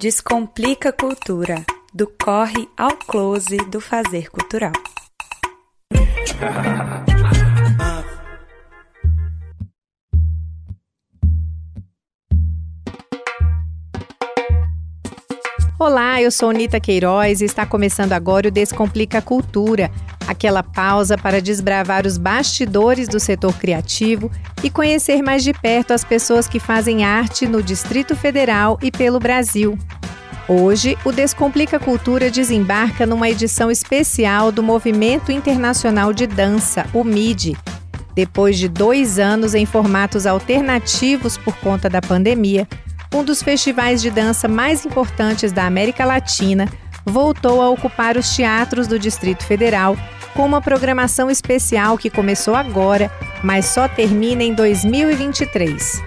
Descomplica Cultura, do corre ao close do fazer cultural. Olá, eu sou Nita Queiroz e está começando agora o Descomplica Cultura, aquela pausa para desbravar os bastidores do setor criativo e conhecer mais de perto as pessoas que fazem arte no Distrito Federal e pelo Brasil. Hoje, o Descomplica Cultura desembarca numa edição especial do Movimento Internacional de Dança, o MIDI. Depois de dois anos em formatos alternativos por conta da pandemia, um dos festivais de dança mais importantes da América Latina, voltou a ocupar os teatros do Distrito Federal com uma programação especial que começou agora, mas só termina em 2023.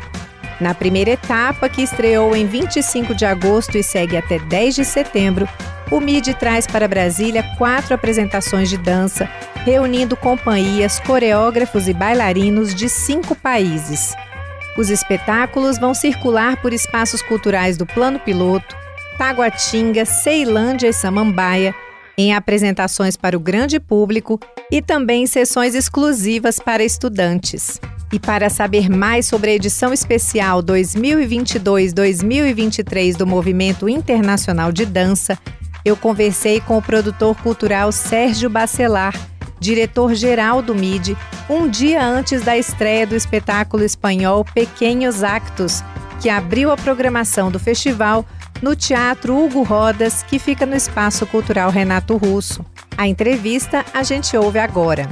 Na primeira etapa, que estreou em 25 de agosto e segue até 10 de setembro, o MIDI traz para Brasília quatro apresentações de dança, reunindo companhias, coreógrafos e bailarinos de cinco países. Os espetáculos vão circular por espaços culturais do Plano Piloto, Taguatinga, Ceilândia e Samambaia, em apresentações para o grande público e também em sessões exclusivas para estudantes. E para saber mais sobre a edição especial 2022-2023 do Movimento Internacional de Dança, eu conversei com o produtor cultural Sérgio Bacelar diretor-geral do MIDI, um dia antes da estreia do espetáculo espanhol Pequenos Actos, que abriu a programação do festival no Teatro Hugo Rodas, que fica no Espaço Cultural Renato Russo. A entrevista a gente ouve agora.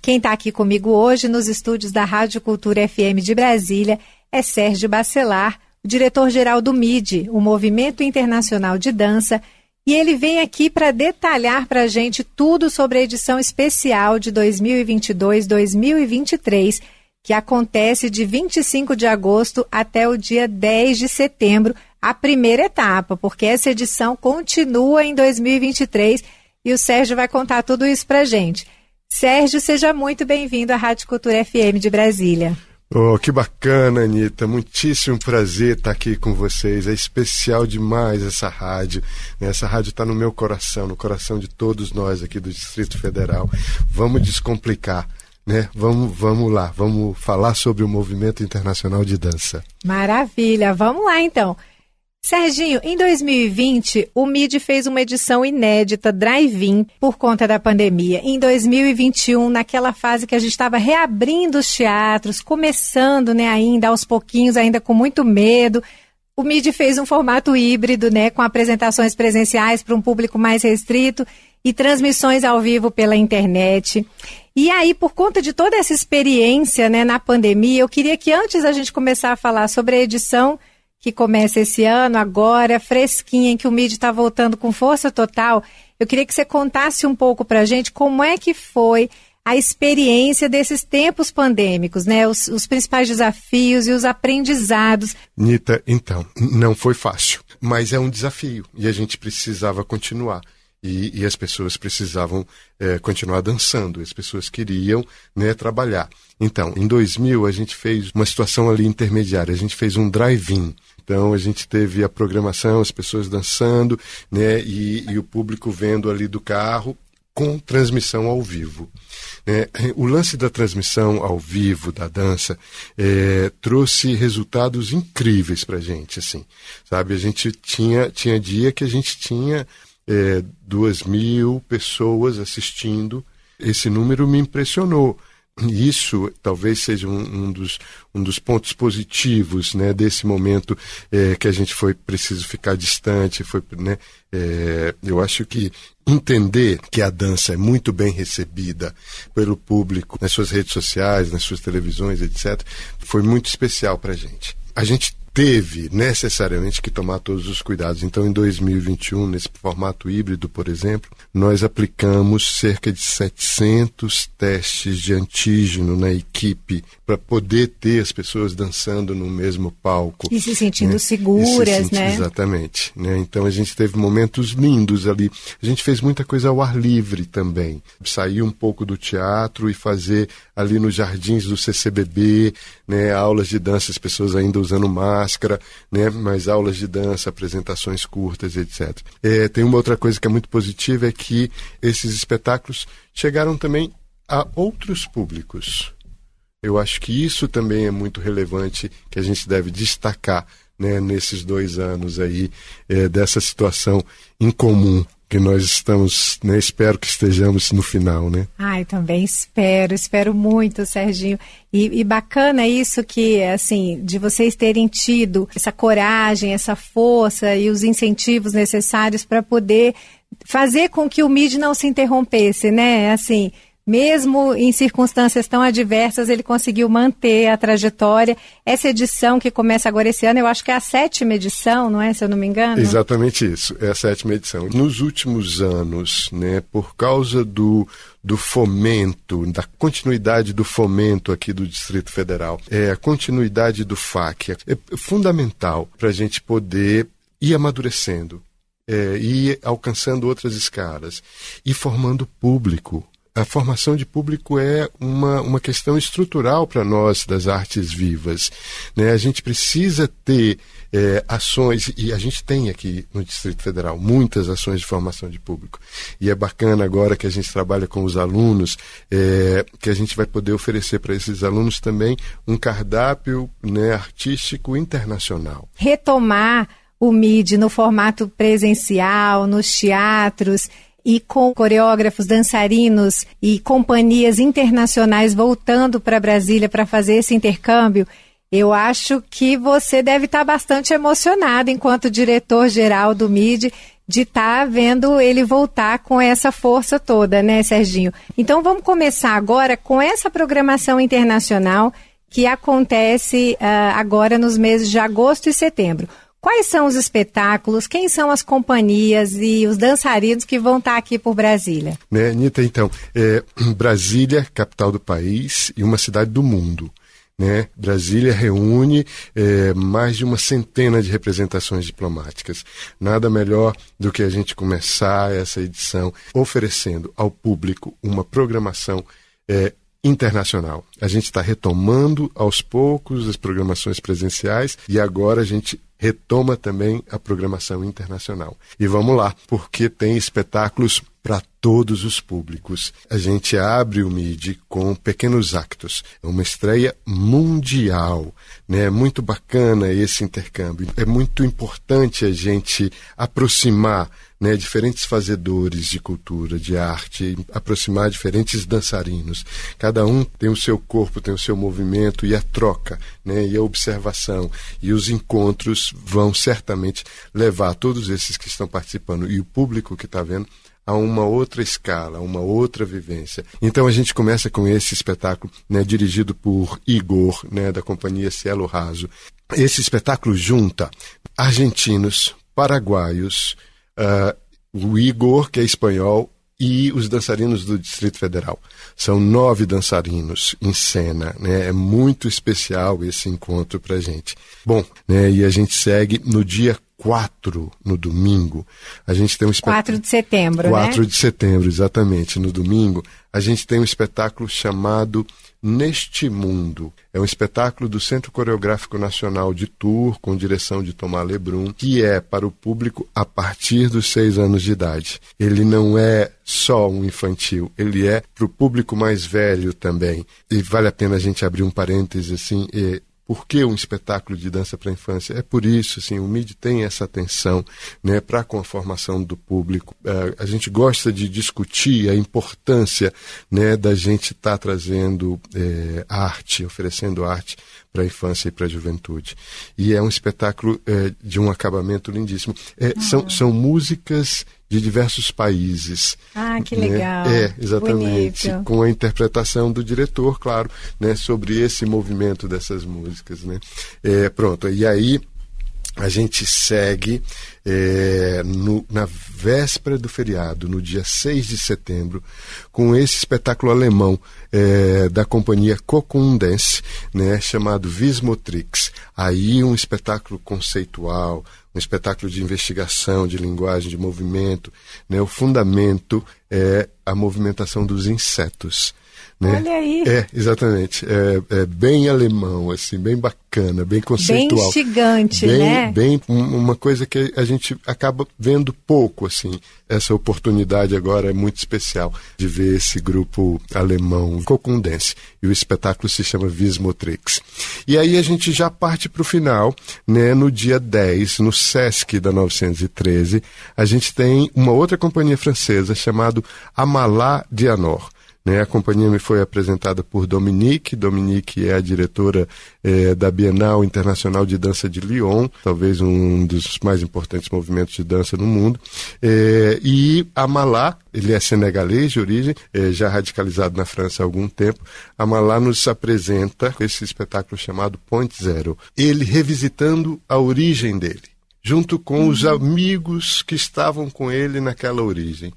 Quem está aqui comigo hoje nos estúdios da Rádio Cultura FM de Brasília é Sérgio Bacelar, diretor-geral do MIDI, o Movimento Internacional de Dança, e ele vem aqui para detalhar para a gente tudo sobre a edição especial de 2022-2023, que acontece de 25 de agosto até o dia 10 de setembro, a primeira etapa, porque essa edição continua em 2023 e o Sérgio vai contar tudo isso para a gente. Sérgio, seja muito bem-vindo à Rádio Cultura FM de Brasília. Oh, que bacana, Anitta. Muitíssimo prazer estar aqui com vocês. É especial demais essa rádio. Né? Essa rádio está no meu coração, no coração de todos nós aqui do Distrito Federal. Vamos descomplicar. Né? Vamos, vamos lá, vamos falar sobre o movimento internacional de dança. Maravilha, vamos lá então. Serginho, em 2020, o MIDI fez uma edição inédita drive-in por conta da pandemia. Em 2021, naquela fase que a gente estava reabrindo os teatros, começando, né, ainda aos pouquinhos, ainda com muito medo, o MIDI fez um formato híbrido, né, com apresentações presenciais para um público mais restrito e transmissões ao vivo pela internet. E aí, por conta de toda essa experiência, né, na pandemia, eu queria que antes a gente começar a falar sobre a edição que começa esse ano, agora, fresquinha, em que o MIDI está voltando com força total. Eu queria que você contasse um pouco para a gente como é que foi a experiência desses tempos pandêmicos, né? Os, os, principais desafios e os aprendizados. Nita, então, não foi fácil, mas é um desafio e a gente precisava continuar. E, e as pessoas precisavam é, continuar dançando, as pessoas queriam né, trabalhar. Então, em 2000, a gente fez uma situação ali intermediária, a gente fez um drive-in. Então a gente teve a programação, as pessoas dançando, né, e, e o público vendo ali do carro com transmissão ao vivo. É, o lance da transmissão ao vivo da dança é, trouxe resultados incríveis para a gente, assim, sabe? A gente tinha tinha dia que a gente tinha é, duas mil pessoas assistindo. Esse número me impressionou isso talvez seja um, um, dos, um dos pontos positivos né, desse momento é, que a gente foi preciso ficar distante. Foi, né, é, eu acho que entender que a dança é muito bem recebida pelo público nas suas redes sociais, nas suas televisões, etc., foi muito especial para a gente. A gente teve necessariamente que tomar todos os cuidados. Então, em 2021, nesse formato híbrido, por exemplo, nós aplicamos cerca de 700 testes de antígeno na equipe para poder ter as pessoas dançando no mesmo palco. E se sentindo né? seguras, se né? Exatamente. Né? Então, a gente teve momentos lindos ali. A gente fez muita coisa ao ar livre também. Sair um pouco do teatro e fazer ali nos jardins do CCBB, né, aulas de dança, as pessoas ainda usando máscara máscara, né? mas aulas de dança, apresentações curtas, etc. É, tem uma outra coisa que é muito positiva, é que esses espetáculos chegaram também a outros públicos. Eu acho que isso também é muito relevante, que a gente deve destacar né, nesses dois anos aí é, dessa situação incomum que nós estamos, né, espero que estejamos no final, né? Ai, também espero, espero muito, Serginho. E, e, bacana isso que, assim, de vocês terem tido essa coragem, essa força e os incentivos necessários para poder fazer com que o MID não se interrompesse, né? Assim, mesmo em circunstâncias tão adversas, ele conseguiu manter a trajetória. Essa edição que começa agora esse ano, eu acho que é a sétima edição, não é? Se eu não me engano. Exatamente isso, é a sétima edição. Nos últimos anos, né, por causa do, do fomento, da continuidade do fomento aqui do Distrito Federal, é, a continuidade do FAC é fundamental para a gente poder ir amadurecendo. É, ir alcançando outras escalas e formando público a formação de público é uma, uma questão estrutural para nós das artes vivas. Né? A gente precisa ter é, ações, e a gente tem aqui no Distrito Federal muitas ações de formação de público. E é bacana agora que a gente trabalha com os alunos, é, que a gente vai poder oferecer para esses alunos também um cardápio né, artístico internacional. Retomar o MID no formato presencial, nos teatros e com coreógrafos, dançarinos e companhias internacionais voltando para Brasília para fazer esse intercâmbio, eu acho que você deve estar bastante emocionado enquanto diretor-geral do MID de estar tá vendo ele voltar com essa força toda, né, Serginho? Então vamos começar agora com essa programação internacional que acontece uh, agora nos meses de agosto e setembro. Quais são os espetáculos? Quem são as companhias e os dançarinos que vão estar aqui por Brasília? Né, Anitta, então, é, Brasília, capital do país e uma cidade do mundo. Né? Brasília reúne é, mais de uma centena de representações diplomáticas. Nada melhor do que a gente começar essa edição oferecendo ao público uma programação é, internacional. A gente está retomando aos poucos as programações presenciais e agora a gente retoma também a programação internacional. E vamos lá, porque tem espetáculos para todos os públicos. A gente abre o MIDI com pequenos actos. É uma estreia mundial. Né? É muito bacana esse intercâmbio. É muito importante a gente aproximar né, diferentes fazedores de cultura, de arte, aproximar diferentes dançarinos. Cada um tem o seu corpo, tem o seu movimento e a troca, né, e a observação e os encontros vão certamente levar todos esses que estão participando e o público que está vendo a uma outra escala, a uma outra vivência. Então a gente começa com esse espetáculo, né, dirigido por Igor, né, da companhia Cielo Raso. Esse espetáculo junta argentinos, paraguaios, uh, o Igor, que é espanhol, e os dançarinos do Distrito Federal. São nove dançarinos em cena, né? É muito especial esse encontro para gente. Bom, né? E a gente segue no dia 4, no domingo. A gente tem um espetáculo. 4 de setembro, 4 né? de setembro, exatamente. No domingo, a gente tem um espetáculo chamado Neste Mundo. É um espetáculo do Centro Coreográfico Nacional de Tour, com direção de Tomás Lebrun, que é para o público a partir dos seis anos de idade. Ele não é só um infantil, ele é para o público mais velho também. E vale a pena a gente abrir um parêntese assim. E por que um espetáculo de dança para a infância? É por isso, assim, o MID tem essa atenção né, para a formação do público. Uh, a gente gosta de discutir a importância né, da gente estar tá trazendo é, arte, oferecendo arte para a infância e para a juventude. E é um espetáculo é, de um acabamento lindíssimo. É, são, são músicas de diversos países. Ah, que né? legal. É, exatamente. Bonito. Com a interpretação do diretor, claro, né, sobre esse movimento dessas músicas. Né? É, pronto, e aí a gente segue é, no, na véspera do feriado, no dia 6 de setembro, com esse espetáculo alemão é, da companhia Cocundense, né, chamado Vismotrix. Aí um espetáculo conceitual, um espetáculo de investigação, de linguagem, de movimento. Né? O fundamento é a movimentação dos insetos. Né? Olha aí. É, exatamente. É, é, bem alemão, assim, bem bacana, bem conceitual. Bem gigante, bem, né? Bem, uma coisa que a gente acaba vendo pouco, assim. Essa oportunidade agora é muito especial de ver esse grupo alemão Cocundense. E o espetáculo se chama Vismotrix. E aí a gente já parte para o final, né? No dia 10, no Sesc da 913, a gente tem uma outra companhia francesa chamada Amalá Dianor. Né, a companhia me foi apresentada por Dominique. Dominique é a diretora é, da Bienal Internacional de Dança de Lyon, talvez um dos mais importantes movimentos de dança no mundo. É, e Amalá, ele é senegalês de origem, é, já radicalizado na França há algum tempo. Amalá nos apresenta esse espetáculo chamado Point Zero. Ele revisitando a origem dele, junto com os uhum. amigos que estavam com ele naquela origem.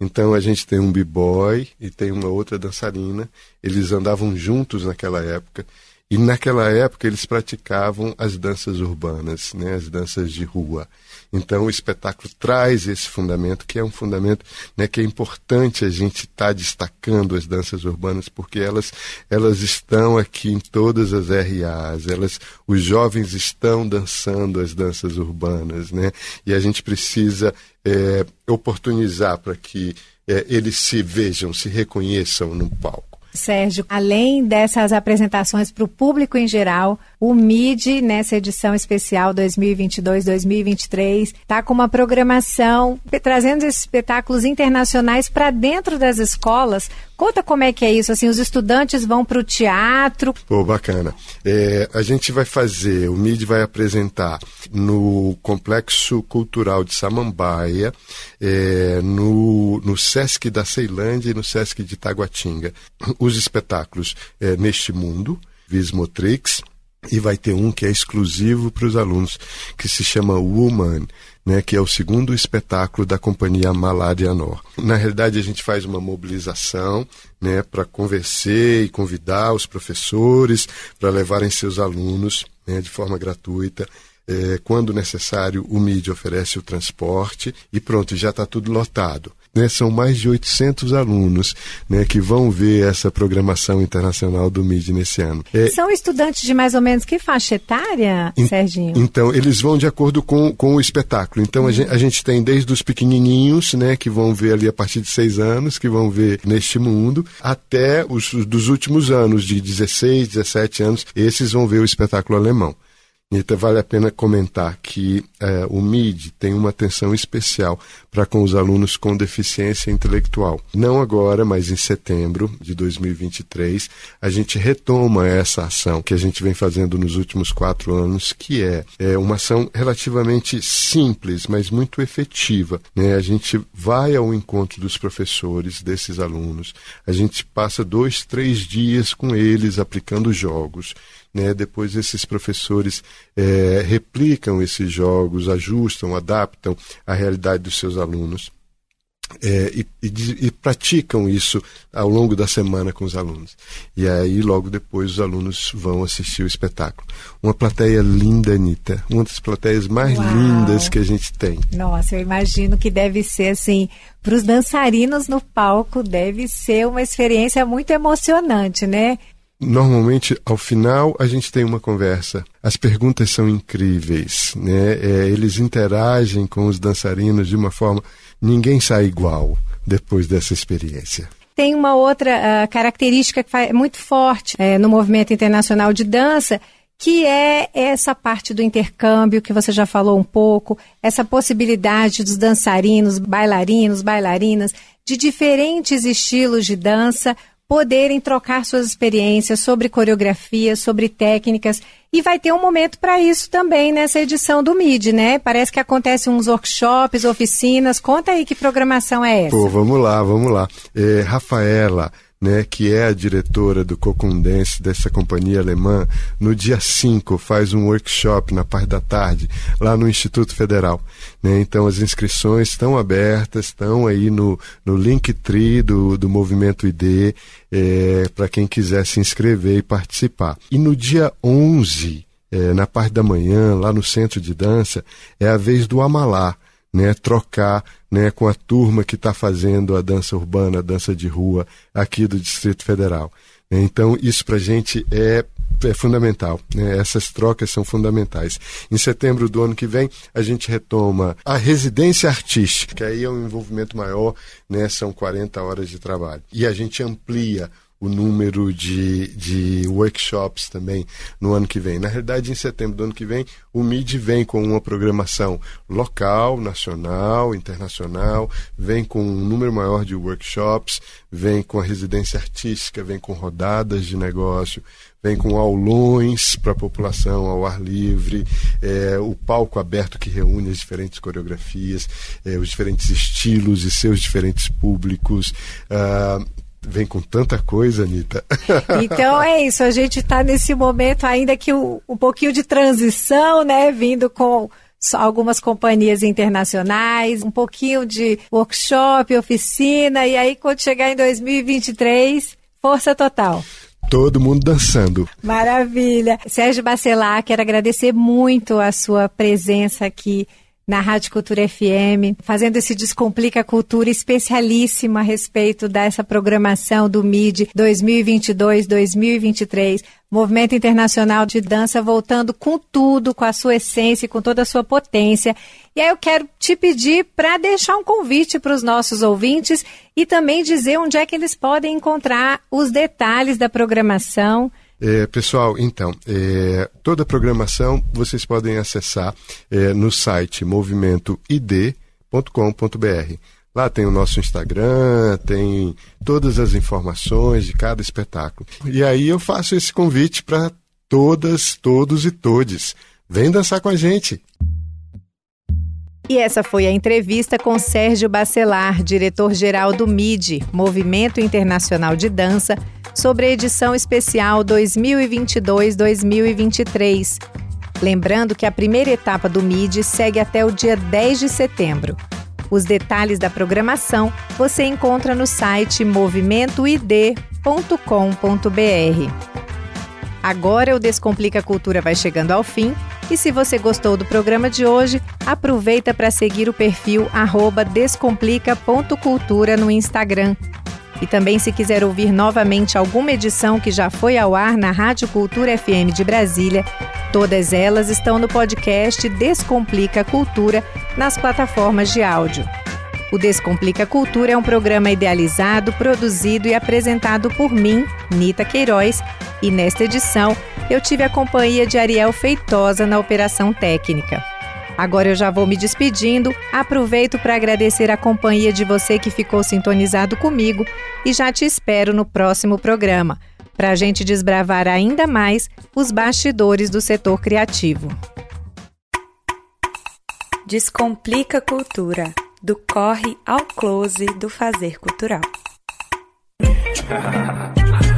Então a gente tem um b-boy e tem uma outra dançarina. Eles andavam juntos naquela época. E naquela época eles praticavam as danças urbanas, né, as danças de rua. Então o espetáculo traz esse fundamento, que é um fundamento né, que é importante a gente estar tá destacando as danças urbanas, porque elas, elas estão aqui em todas as RAs, elas, os jovens estão dançando as danças urbanas, né? E a gente precisa é, oportunizar para que é, eles se vejam, se reconheçam no palco. Sérgio, além dessas apresentações para o público em geral, o MID, nessa edição especial 2022-2023, está com uma programação trazendo esses espetáculos internacionais para dentro das escolas. Conta como é que é isso, assim, os estudantes vão para o teatro. Pô, bacana. É, a gente vai fazer, o MID vai apresentar no Complexo Cultural de Samambaia, é, no, no Sesc da Ceilândia e no Sesc de Taguatinga os espetáculos é, Neste Mundo, Vismotrix, e vai ter um que é exclusivo para os alunos, que se chama Woman, né, que é o segundo espetáculo da companhia Maladianor. Na realidade, a gente faz uma mobilização né, para convencer e convidar os professores para levarem seus alunos né, de forma gratuita. É, quando necessário, o MIDI oferece o transporte e pronto, já está tudo lotado. Né, são mais de 800 alunos né, que vão ver essa programação internacional do MID nesse ano. É, são estudantes de mais ou menos que faixa etária, in, Serginho? Então, eles vão de acordo com, com o espetáculo. Então, uhum. a, gente, a, gente, tem desde os pequenininhos, né, que vão ver ali a partir de seis anos, que vão ver neste mundo, até os dos últimos anos, de 16, 17 anos, esses vão ver o espetáculo alemão. Então, vale a pena comentar que é, o MID tem uma atenção especial para com os alunos com deficiência intelectual. Não agora, mas em setembro de 2023, a gente retoma essa ação que a gente vem fazendo nos últimos quatro anos, que é, é uma ação relativamente simples, mas muito efetiva. Né? A gente vai ao encontro dos professores desses alunos, a gente passa dois, três dias com eles aplicando jogos. Né? Depois esses professores é, replicam esses jogos, ajustam, adaptam à realidade dos seus alunos. É, e, e, e, praticam isso ao longo da semana com os alunos. E aí, logo depois, os alunos vão assistir o espetáculo. Uma plateia linda, Anitta. Uma das plateias mais Uau. lindas que a gente tem. Nossa, eu imagino que deve ser assim. Para os dançarinos no palco, deve ser uma experiência muito emocionante, né? Normalmente, ao final, a gente tem uma conversa. As perguntas são incríveis, né? É, eles interagem com os dançarinos de uma forma. Ninguém sai igual depois dessa experiência. Tem uma outra uh, característica que é muito forte é, no movimento internacional de dança, que é essa parte do intercâmbio que você já falou um pouco, essa possibilidade dos dançarinos, bailarinos, bailarinas de diferentes estilos de dança poderem trocar suas experiências sobre coreografia, sobre técnicas. E vai ter um momento para isso também nessa edição do MID, né? Parece que acontece uns workshops, oficinas. Conta aí que programação é essa. Pô, vamos lá, vamos lá. É, Rafaela, né, que é a diretora do Cocundense, dessa companhia alemã, no dia 5 faz um workshop na parte da tarde, lá no Instituto Federal. Né? Então as inscrições estão abertas, estão aí no, no Linktree do, do Movimento ID, é, para quem quiser se inscrever e participar. E no dia 11, é, na parte da manhã, lá no Centro de Dança, é a vez do Amalá né, trocar né, com a turma que está fazendo a dança urbana, a dança de rua aqui do Distrito Federal. Então, isso para a gente é é fundamental. Né? Essas trocas são fundamentais. Em setembro do ano que vem, a gente retoma a residência artística, que aí é um envolvimento maior, né? são 40 horas de trabalho. E a gente amplia o número de, de workshops também no ano que vem. Na realidade, em setembro do ano que vem, o MID vem com uma programação local, nacional, internacional, vem com um número maior de workshops, vem com a residência artística, vem com rodadas de negócio, vem com aulões para a população ao ar livre, é, o palco aberto que reúne as diferentes coreografias, é, os diferentes estilos e seus diferentes públicos. Uh, vem com tanta coisa, Anitta. Então é isso, a gente está nesse momento ainda que um, um pouquinho de transição, né? Vindo com algumas companhias internacionais, um pouquinho de workshop, oficina, e aí quando chegar em 2023, força total. Todo mundo dançando. Maravilha. Sérgio Bacelar, quero agradecer muito a sua presença aqui na Rádio Cultura FM, fazendo esse Descomplica Cultura especialíssimo a respeito dessa programação do MID 2022-2023, Movimento Internacional de Dança voltando com tudo, com a sua essência, com toda a sua potência. E aí eu quero te pedir para deixar um convite para os nossos ouvintes e também dizer onde é que eles podem encontrar os detalhes da programação. É, pessoal, então, é, toda a programação vocês podem acessar é, no site movimentoid.com.br. Lá tem o nosso Instagram, tem todas as informações de cada espetáculo. E aí eu faço esse convite para todas, todos e todes. Vem dançar com a gente! E essa foi a entrevista com Sérgio Bacelar, diretor-geral do MIDI, Movimento Internacional de Dança, sobre a edição especial 2022-2023. Lembrando que a primeira etapa do MIDI segue até o dia 10 de setembro. Os detalhes da programação você encontra no site movimentoid.com.br. Agora o Descomplica Cultura vai chegando ao fim e se você gostou do programa de hoje, aproveita para seguir o perfil descomplica.cultura no Instagram. E também se quiser ouvir novamente alguma edição que já foi ao ar na Rádio Cultura FM de Brasília, todas elas estão no podcast Descomplica Cultura nas plataformas de áudio. O Descomplica Cultura é um programa idealizado, produzido e apresentado por mim, Nita Queiroz, e nesta edição eu tive a companhia de Ariel Feitosa na operação técnica. Agora eu já vou me despedindo, aproveito para agradecer a companhia de você que ficou sintonizado comigo e já te espero no próximo programa, para a gente desbravar ainda mais os bastidores do setor criativo. Descomplica Cultura do corre ao close do fazer cultural.